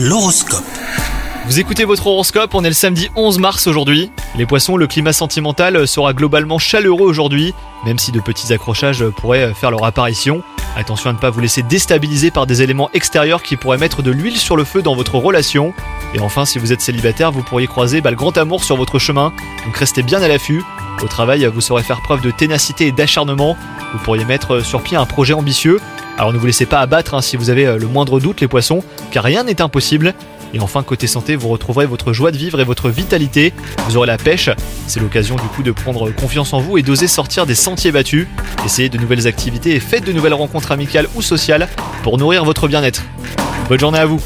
L'horoscope. Vous écoutez votre horoscope, on est le samedi 11 mars aujourd'hui. Les poissons, le climat sentimental sera globalement chaleureux aujourd'hui, même si de petits accrochages pourraient faire leur apparition. Attention à ne pas vous laisser déstabiliser par des éléments extérieurs qui pourraient mettre de l'huile sur le feu dans votre relation. Et enfin, si vous êtes célibataire, vous pourriez croiser bah, le grand amour sur votre chemin, donc restez bien à l'affût. Au travail, vous saurez faire preuve de ténacité et d'acharnement. Vous pourriez mettre sur pied un projet ambitieux. Alors ne vous laissez pas abattre hein, si vous avez euh, le moindre doute les poissons, car rien n'est impossible. Et enfin côté santé, vous retrouverez votre joie de vivre et votre vitalité. Vous aurez la pêche. C'est l'occasion du coup de prendre confiance en vous et d'oser sortir des sentiers battus. Essayez de nouvelles activités et faites de nouvelles rencontres amicales ou sociales pour nourrir votre bien-être. Bonne journée à vous